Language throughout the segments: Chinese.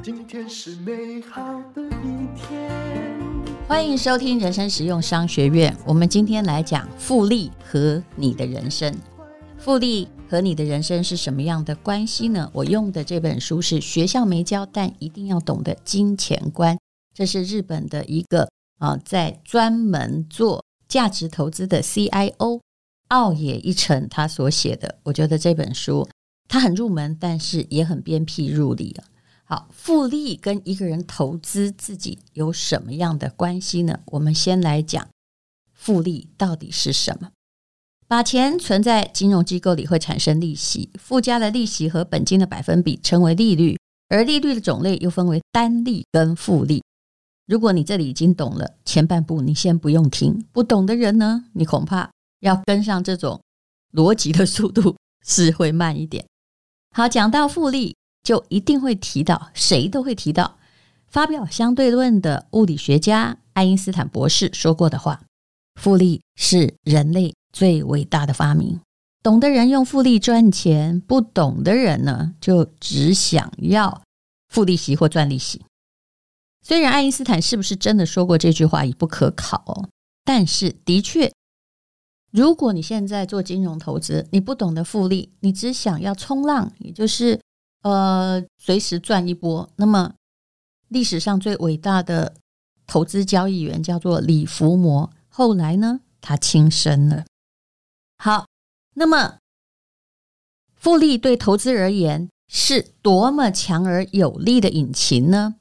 今天是美好的一天。欢迎收听人生实用商学院。我们今天来讲复利和你的人生。复利和你的人生是什么样的关系呢？我用的这本书是学校没教，但一定要懂的金钱观。这是日本的一个啊，在专门做价值投资的 CIO 奥野一成他所写的。我觉得这本书它很入门，但是也很鞭辟入里啊。好，复利跟一个人投资自己有什么样的关系呢？我们先来讲复利到底是什么。把钱存在金融机构里会产生利息，附加的利息和本金的百分比称为利率，而利率的种类又分为单利跟复利。如果你这里已经懂了前半部，你先不用听。不懂的人呢，你恐怕要跟上这种逻辑的速度是会慢一点。好，讲到复利，就一定会提到，谁都会提到发表相对论的物理学家爱因斯坦博士说过的话：复利是人类。最伟大的发明，懂的人用复利赚钱，不懂的人呢，就只想要复利息或赚利息。虽然爱因斯坦是不是真的说过这句话已不可考，但是的确，如果你现在做金融投资，你不懂得复利，你只想要冲浪，也就是呃随时赚一波，那么历史上最伟大的投资交易员叫做李福摩，后来呢，他轻生了。好，那么复利对投资而言是多么强而有力的引擎呢？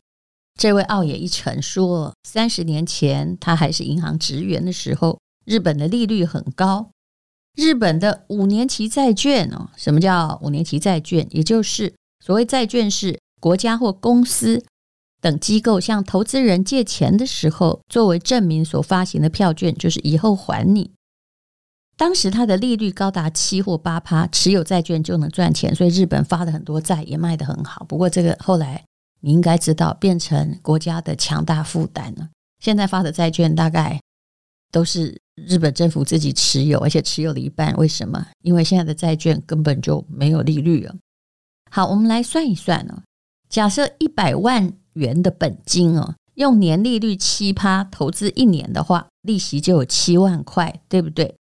这位奥野一成说，三十年前他还是银行职员的时候，日本的利率很高。日本的五年期债券哦，什么叫五年期债券？也就是所谓债券是国家或公司等机构向投资人借钱的时候，作为证明所发行的票券，就是以后还你。当时它的利率高达七或八趴，持有债券就能赚钱，所以日本发的很多债也卖得很好。不过这个后来你应该知道，变成国家的强大负担了。现在发的债券大概都是日本政府自己持有，而且持有了一半。为什么？因为现在的债券根本就没有利率了。好，我们来算一算哦。假设一百万元的本金哦，用年利率七趴投资一年的话，利息就有七万块，对不对？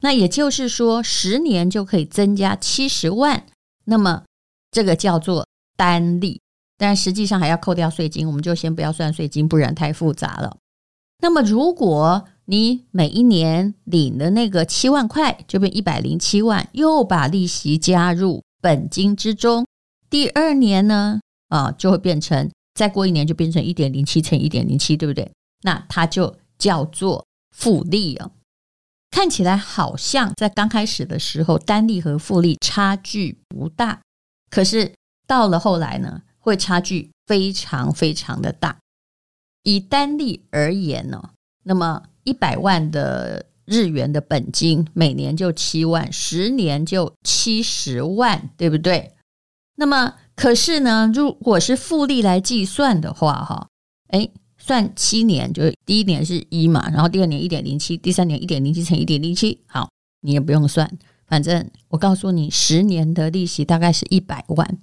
那也就是说，十年就可以增加七十万，那么这个叫做单利，但实际上还要扣掉税金，我们就先不要算税金，不然太复杂了。那么如果你每一年领的那个七万块，就变一百零七万，又把利息加入本金之中，第二年呢，啊，就会变成再过一年就变成一点零七乘一点零七，对不对？那它就叫做复利啊。看起来好像在刚开始的时候，单利和复利差距不大，可是到了后来呢，会差距非常非常的大。以单利而言呢，那么一百万的日元的本金，每年就七万，十年就七十万，对不对？那么可是呢，如果是复利来计算的话，哈，诶。算七年，就是第一年是一嘛，然后第二年一点零七，第三年一点零七乘一点零七，好，你也不用算，反正我告诉你，十年的利息大概是一百万，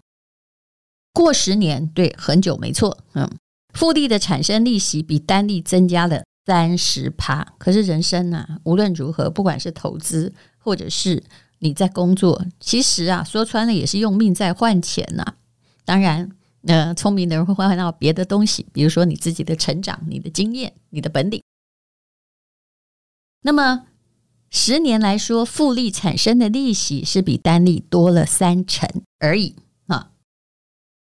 过十年，对，很久没错，嗯，复利的产生利息比单利增加了三十趴，可是人生啊，无论如何，不管是投资或者是你在工作，其实啊，说穿了也是用命在换钱呐、当然。呃，聪明的人会换到别的东西，比如说你自己的成长、你的经验、你的本领。那么十年来说，复利产生的利息是比单利多了三成而已。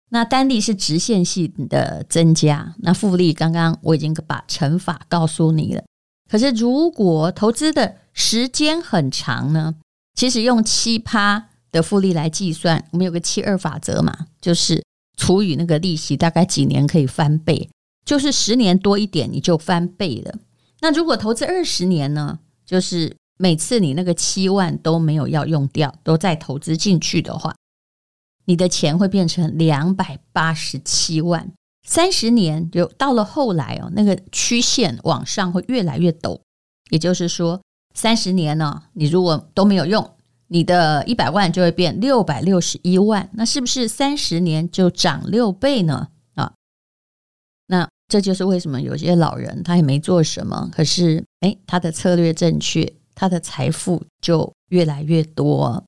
那单利是直线性的增加，那复利刚刚我已经把乘法告诉你了。可是如果投资的时间很长呢？其实用七趴的复利来计算，我们有个七二法则嘛，就是。除以那个利息，大概几年可以翻倍？就是十年多一点，你就翻倍了。那如果投资二十年呢？就是每次你那个七万都没有要用掉，都再投资进去的话，你的钱会变成两百八十七万。三十年就到了后来哦，那个曲线往上会越来越陡。也就是说，三十年呢，你如果都没有用，你的一百万就会变六百六十一万，那是不是三十年就涨六倍呢？啊，那这就是为什么有些老人他也没做什么，可是诶，他的策略正确，他的财富就越来越多。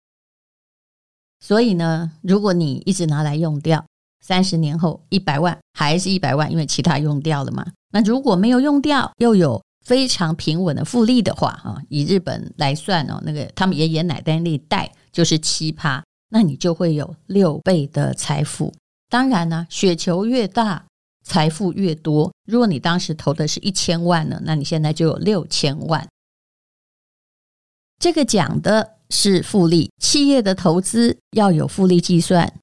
所以呢，如果你一直拿来用掉，三十年后一百万还是一百万，因为其他用掉了嘛。那如果没有用掉，又有非常平稳的复利的话，啊，以日本来算哦，那个他们爷爷奶奶那一代就是七趴，那你就会有六倍的财富。当然呢，雪球越大，财富越多。如果你当时投的是一千万呢，那你现在就有六千万。这个讲的是复利，企业的投资要有复利计算。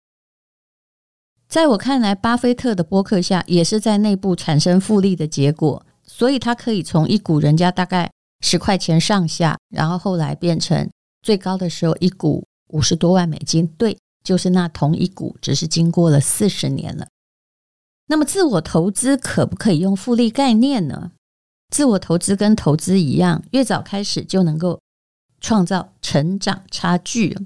在我看来，巴菲特的波克夏也是在内部产生复利的结果，所以他可以从一股人家大概十块钱上下，然后后来变成最高的时候一股五十多万美金。对，就是那同一股，只是经过了四十年了。那么，自我投资可不可以用复利概念呢？自我投资跟投资一样，越早开始就能够创造成长差距。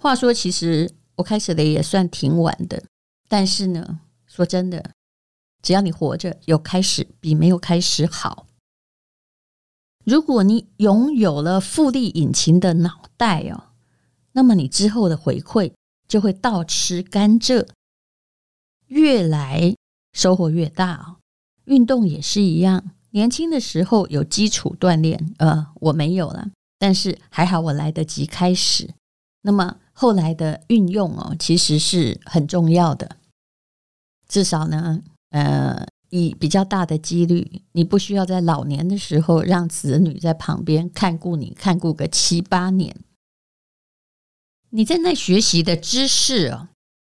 话说，其实我开始的也算挺晚的。但是呢，说真的，只要你活着，有开始比没有开始好。如果你拥有了复利引擎的脑袋哦，那么你之后的回馈就会倒吃甘蔗，越来收获越大哦。运动也是一样，年轻的时候有基础锻炼，呃，我没有了，但是还好我来得及开始。那么后来的运用哦，其实是很重要的。至少呢，呃，以比较大的几率，你不需要在老年的时候让子女在旁边看顾你，看顾个七八年。你在那学习的知识哦，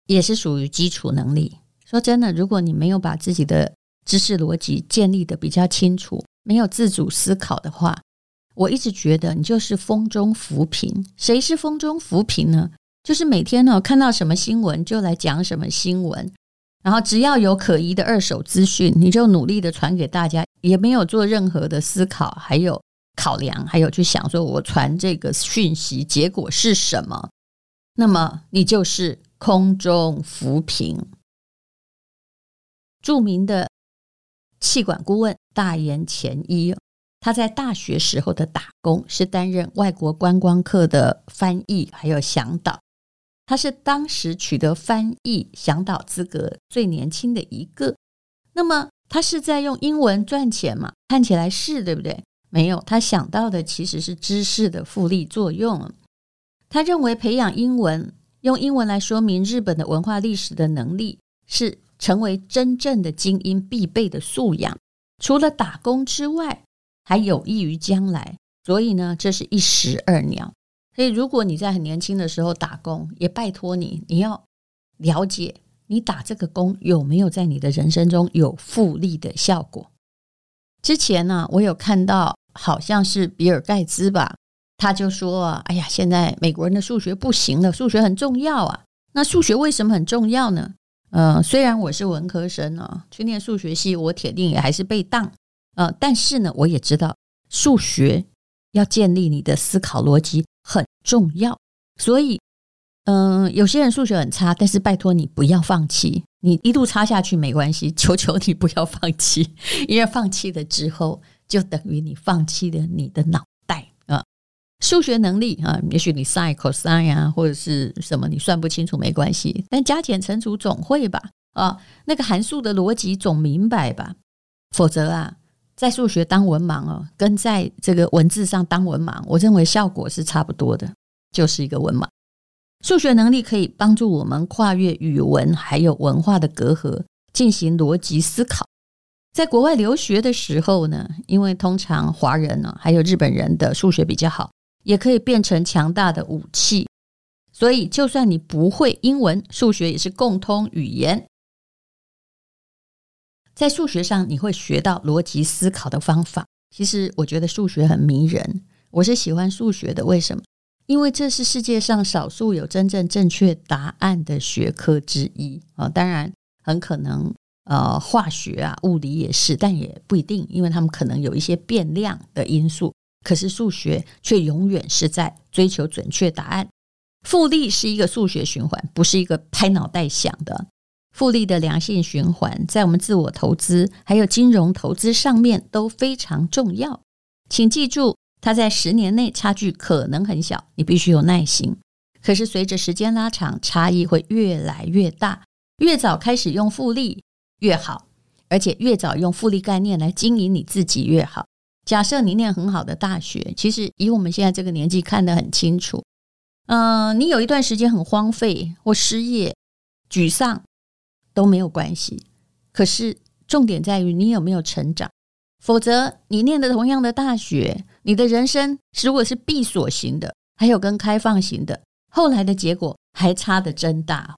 也是属于基础能力。说真的，如果你没有把自己的知识逻辑建立的比较清楚，没有自主思考的话，我一直觉得你就是风中浮萍。谁是风中浮萍呢？就是每天呢看到什么新闻就来讲什么新闻。然后只要有可疑的二手资讯，你就努力的传给大家，也没有做任何的思考，还有考量，还有去想说我传这个讯息结果是什么？那么你就是空中浮萍。著名的气管顾问大岩前一，他在大学时候的打工是担任外国观光客的翻译，还有向导。他是当时取得翻译向导资格最年轻的一个。那么他是在用英文赚钱吗？看起来是，对不对？没有，他想到的其实是知识的复利作用。他认为培养英文，用英文来说明日本的文化历史的能力，是成为真正的精英必备的素养。除了打工之外，还有益于将来。所以呢，这是一石二鸟。所以，如果你在很年轻的时候打工，也拜托你，你要了解你打这个工有没有在你的人生中有复利的效果。之前呢，我有看到好像是比尔盖茨吧，他就说：“哎呀，现在美国人的数学不行了，数学很重要啊。那数学为什么很重要呢？呃，虽然我是文科生啊，去念数学系，我铁定也还是被当。呃，但是呢，我也知道数学要建立你的思考逻辑。”很重要，所以，嗯、有些人数学很差，但是拜托你不要放弃，你一路差下去没关系，求求你不要放弃，因为放弃了之后，就等于你放弃了你的脑袋啊。数学能力啊，也许你 sin、cos 啊，或者是什么，你算不清楚没关系，但加减乘除总会吧？啊，那个函数的逻辑总明白吧？否则啊。在数学当文盲哦，跟在这个文字上当文盲，我认为效果是差不多的，就是一个文盲。数学能力可以帮助我们跨越语文还有文化的隔阂，进行逻辑思考。在国外留学的时候呢，因为通常华人呢还有日本人的数学比较好，也可以变成强大的武器。所以，就算你不会英文，数学也是共通语言。在数学上，你会学到逻辑思考的方法。其实，我觉得数学很迷人。我是喜欢数学的，为什么？因为这是世界上少数有真正正确答案的学科之一啊。当然，很可能呃，化学啊、物理也是，但也不一定，因为他们可能有一些变量的因素。可是数学却永远是在追求准确答案，复利是一个数学循环，不是一个拍脑袋想的。复利的良性循环，在我们自我投资还有金融投资上面都非常重要。请记住，它在十年内差距可能很小，你必须有耐心。可是随着时间拉长，差异会越来越大。越早开始用复利越好，而且越早用复利概念来经营你自己越好。假设你念很好的大学，其实以我们现在这个年纪看得很清楚。嗯、你有一段时间很荒废或失业、沮丧。都没有关系，可是重点在于你有没有成长。否则，你念的同样的大学，你的人生如果是闭锁型的，还有跟开放型的，后来的结果还差得真大。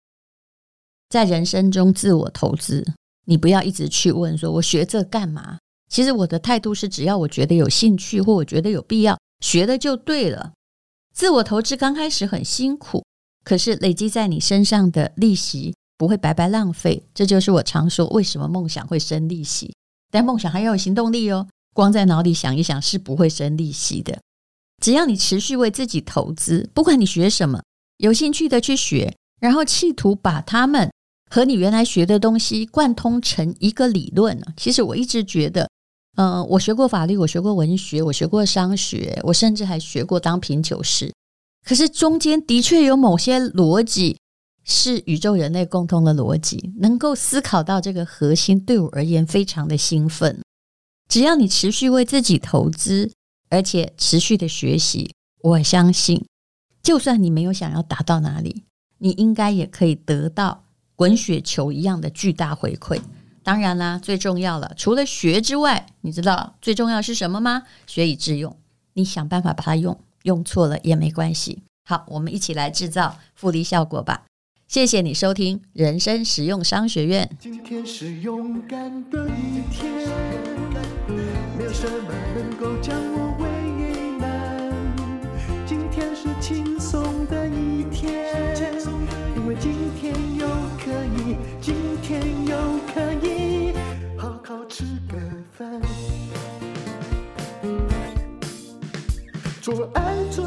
在人生中自我投资，你不要一直去问说“我学这干嘛”。其实我的态度是，只要我觉得有兴趣或我觉得有必要，学的就对了。自我投资刚开始很辛苦，可是累积在你身上的利息。不会白白浪费，这就是我常说为什么梦想会生利息。但梦想还要有行动力哦，光在脑里想一想是不会生利息的。只要你持续为自己投资，不管你学什么，有兴趣的去学，然后企图把他们和你原来学的东西贯通成一个理论。其实我一直觉得，嗯、我学过法律，我学过文学，我学过商学，我甚至还学过当品酒师。可是中间的确有某些逻辑。是宇宙人类共通的逻辑，能够思考到这个核心，对我而言非常的兴奋。只要你持续为自己投资，而且持续的学习，我相信，就算你没有想要达到哪里，你应该也可以得到滚雪球一样的巨大回馈。当然啦，最重要了，除了学之外，你知道最重要是什么吗？学以致用，你想办法把它用，用错了也没关系。好，我们一起来制造复利效果吧。谢谢你收听人生实用商学院。今天是勇敢的一天，没有什么能够将我为难。今天是轻松的一天，因为今天又可以，今天又可以好好吃个饭，做爱做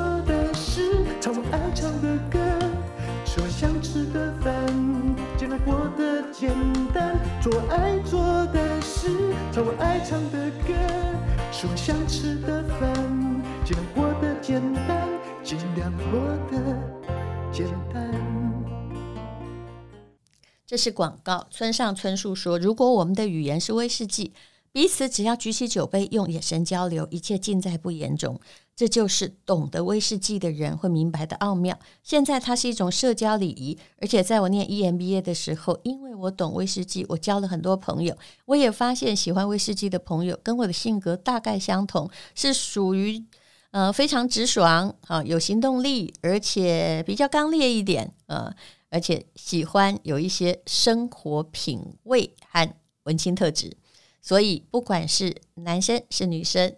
做爱做的事，唱我爱唱的歌。吃我想吃的饭，尽量过得简单，尽量过得简单。这是广告。村上春树说：“如果我们的语言是威士忌，彼此只要举起酒杯，用眼神交流，一切尽在不言中。”这就是懂得威士忌的人会明白的奥妙。现在它是一种社交礼仪，而且在我念 EMBA 的时候，因为我懂威士忌，我交了很多朋友。我也发现喜欢威士忌的朋友跟我的性格大概相同，是属于呃非常直爽啊，有行动力，而且比较刚烈一点呃，而且喜欢有一些生活品味和文青特质。所以不管是男生是女生，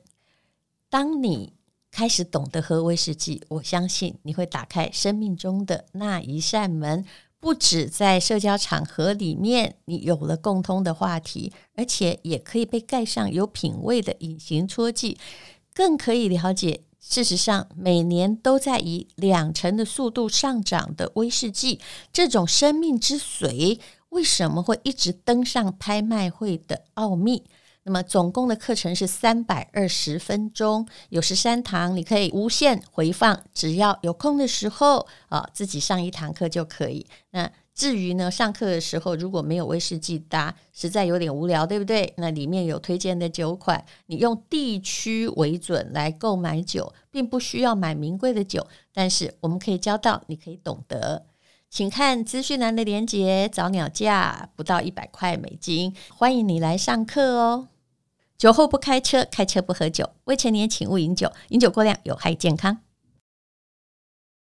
当你开始懂得喝威士忌，我相信你会打开生命中的那一扇门。不止在社交场合里面，你有了共通的话题，而且也可以被盖上有品味的隐形戳记，更可以了解，事实上每年都在以两成的速度上涨的威士忌这种生命之水，为什么会一直登上拍卖会的奥秘。那么总共的课程是三百二十分钟，有十三堂，你可以无限回放，只要有空的时候啊，自己上一堂课就可以。那至于呢，上课的时候如果没有威士忌搭，实在有点无聊，对不对？那里面有推荐的酒款，你用地区为准来购买酒，并不需要买名贵的酒，但是我们可以教到，你可以懂得。请看资讯栏的链接，找鸟价不到一百块美金，欢迎你来上课哦。酒后不开车，开车不喝酒。未成年请勿饮酒，饮酒过量有害健康。